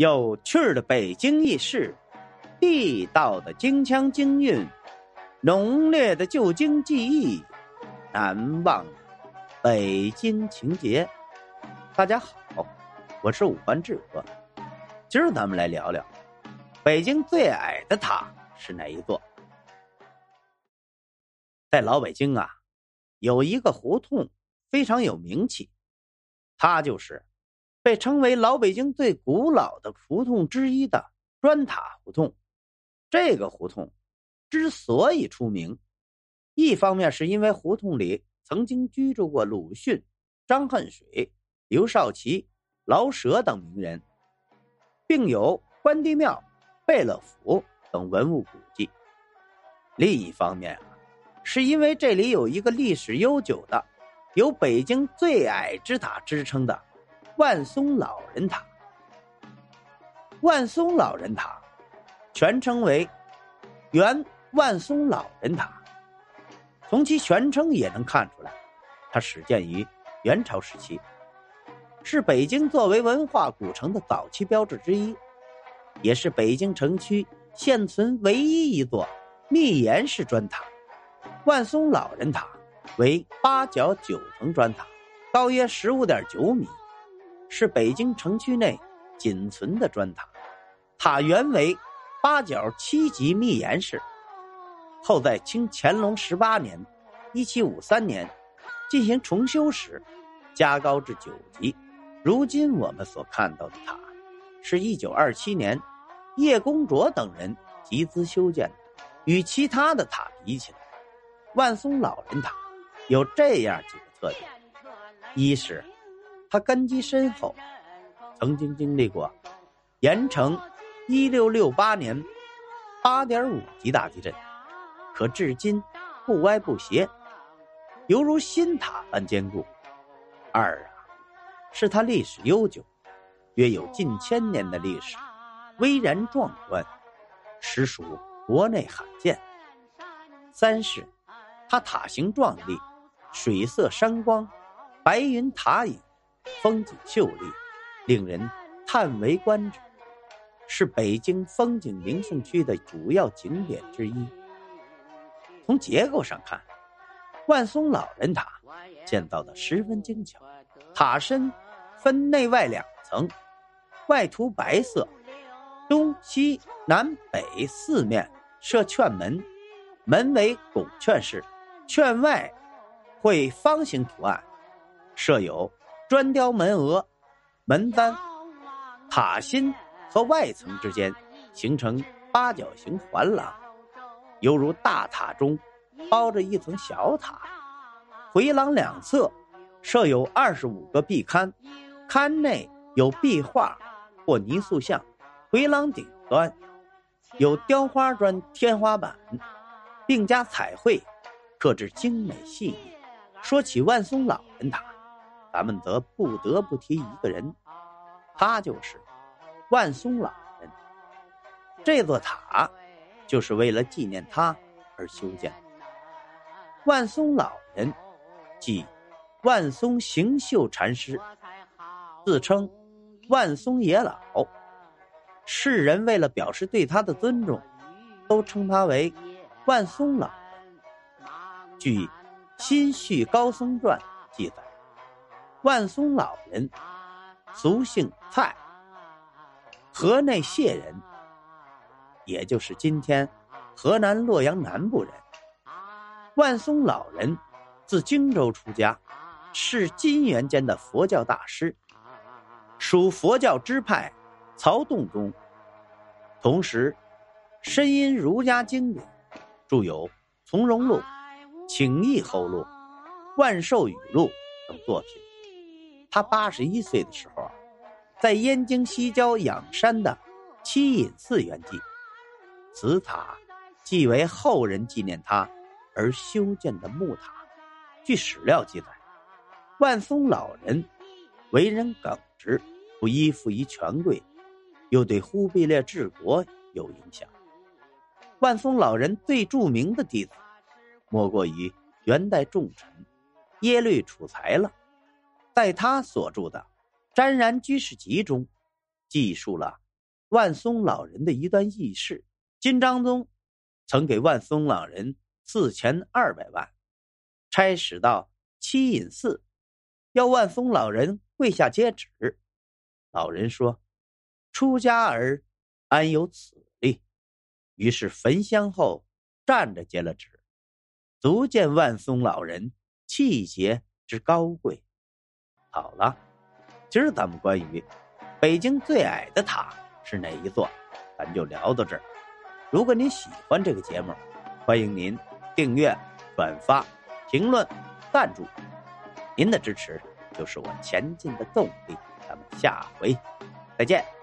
有趣的北京轶事，地道的京腔京韵，浓烈的旧京记忆，难忘的北京情节。大家好，我是五环志哥，今儿咱们来聊聊北京最矮的塔是哪一座？在老北京啊，有一个胡同非常有名气，它就是被称为老北京最古老的胡同之一的砖塔胡同。这个胡同之所以出名，一方面是因为胡同里曾经居住过鲁迅、张恨水、刘少奇、老舍等名人，并有关帝庙、贝勒府等文物古迹；另一方面啊。是因为这里有一个历史悠久的、有“北京最矮之塔”之称的万松老人塔。万松老人塔，全称为原万松老人塔。从其全称也能看出来，它始建于元朝时期，是北京作为文化古城的早期标志之一，也是北京城区现存唯一一座密檐式砖塔。万松老人塔为八角九层砖塔，高约十五点九米，是北京城区内仅存的砖塔。塔原为八角七级密檐式，后在清乾隆十八年（一七五三年）进行重修时，加高至九级。如今我们所看到的塔，是一九二七年叶公卓等人集资修建的。与其他的塔比起来，万松老人塔有这样几个特点：一是它根基深厚，曾经经历过盐城一六六八年八点五级大地震，可至今不歪不斜，犹如新塔般坚固；二啊，是它历史悠久，约有近千年的历史，巍然壮观，实属国内罕见；三是。它塔形壮丽，水色山光，白云塔影，风景秀丽，令人叹为观止，是北京风景名胜区的主要景点之一。从结构上看，万松老人塔建造的十分精巧，塔身分内外两层，外涂白色，东西南北四面设券门，门为拱券式。券外绘方形图案，设有砖雕门额、门簪。塔心和外层之间形成八角形环廊，犹如大塔中包着一层小塔。回廊两侧设有二十五个壁龛，龛内有壁画或泥塑像。回廊顶端有雕花砖天花板，并加彩绘。刻制精美细腻。说起万松老人塔，咱们则不得不提一个人，他就是万松老人。这座塔就是为了纪念他而修建的。万松老人即万松行秀禅师，自称万松爷老。世人为了表示对他的尊重，都称他为万松老。据《新续高僧传》记载，万松老人俗姓蔡，河内谢人，也就是今天河南洛阳南部人。万松老人自荆州出家，是金元间的佛教大师，属佛教支派曹洞宗，同时深因儒家经典，著有《从容录》。《请义后录》《万寿语录》等作品。他八十一岁的时候，在燕京西郊仰山的七隐寺圆寂。此塔即为后人纪念他而修建的木塔。据史料记载，万松老人为人耿直，不依附于权贵，又对忽必烈治国有影响。万松老人最著名的弟子。莫过于元代重臣耶律楚材了，在他所著的《沾然居士集》中，记述了万松老人的一段轶事。金章宗曾给万松老人四千二百万，差使到七隐寺，要万松老人跪下接旨。老人说：“出家儿，安有此力？”于是焚香后站着接了旨，足见万松老人气节之高贵。好了，今儿咱们关于北京最矮的塔是哪一座，咱就聊到这儿。如果您喜欢这个节目，欢迎您订阅、转发、评论、赞助，您的支持就是我前进的动力。咱们下回再见。